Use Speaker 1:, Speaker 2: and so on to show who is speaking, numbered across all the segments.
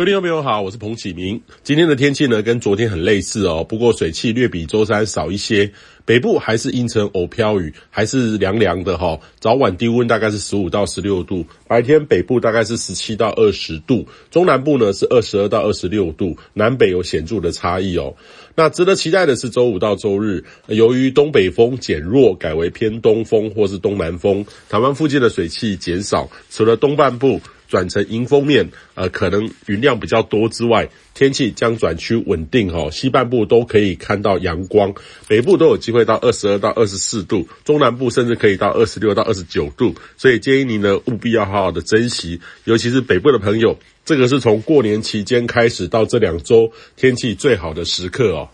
Speaker 1: 各位听众朋友好，我是彭启明。今天的天气呢，跟昨天很类似哦，不过水汽略比周三少一些。北部还是阴沉偶飘雨，还是凉凉的哈。早晚低温大概是十五到十六度，白天北部大概是十七到二十度，中南部呢是二十二到二十六度，南北有显著的差异哦。那值得期待的是周五到周日，由于东北风减弱，改为偏东风或是东南风，台湾附近的水汽减少，除了东半部。转成迎风面，呃，可能云量比较多之外，天气将转趋稳定哈。西半部都可以看到阳光，北部都有机会到二十二到二十四度，中南部甚至可以到二十六到二十九度。所以建议您呢务必要好好的珍惜，尤其是北部的朋友，这个是从过年期间开始到这两周天气最好的时刻哦。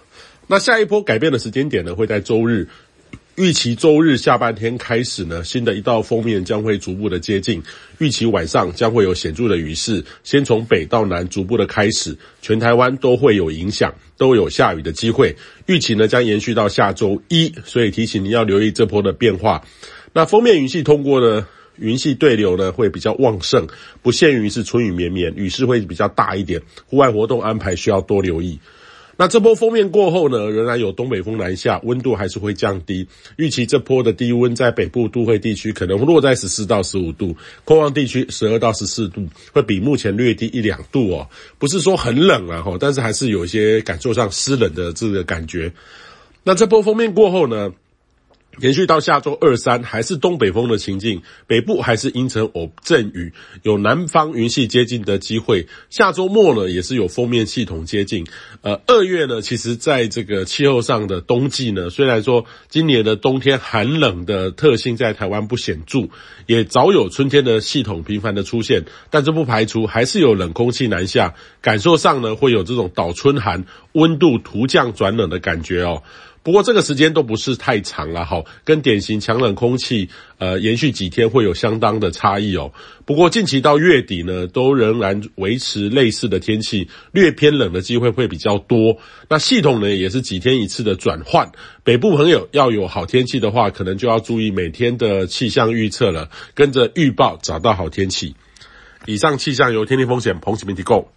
Speaker 1: 那下一波改变的时间点呢，会在周日。预期周日下半天开始呢，新的一道锋面将会逐步的接近。预期晚上将会有显著的雨势，先从北到南逐步的开始，全台湾都会有影响，都有下雨的机会。预期呢将延续到下周一，所以提醒您要留意这波的变化。那锋面云系通过呢云系对流呢会比较旺盛，不限于是春雨绵绵，雨势会比较大一点，户外活动安排需要多留意。那这波封面过后呢，仍然有东北风南下，温度还是会降低。预期这波的低温在北部都会地区可能落在十四到十五度，空旷地区十二到十四度，会比目前略低一两度哦。不是说很冷啊，但是还是有一些感受上湿冷的这个感觉。那这波封面过后呢，延续到下周二三还是东北风的情境，北部还是阴沉偶阵雨，有南方云系接近的机会。下周末呢也是有锋面系统接近。呃，二月呢，其实在这个气候上的冬季呢，虽然说今年的冬天寒冷的特性在台湾不显著，也早有春天的系统频繁的出现，但这不排除还是有冷空气南下，感受上呢会有这种倒春寒，温度突降转冷的感觉哦。不过这个时间都不是太长了哈，跟典型强冷空气呃延续几天会有相当的差异哦。不过近期到月底呢，都仍然维持类似的天气，略偏冷的机会会比较多。那系统呢也是几天一次的转换，北部朋友要有好天气的话，可能就要注意每天的气象预测了，跟着预报找到好天气。以上气象由天气风险彭启明提供。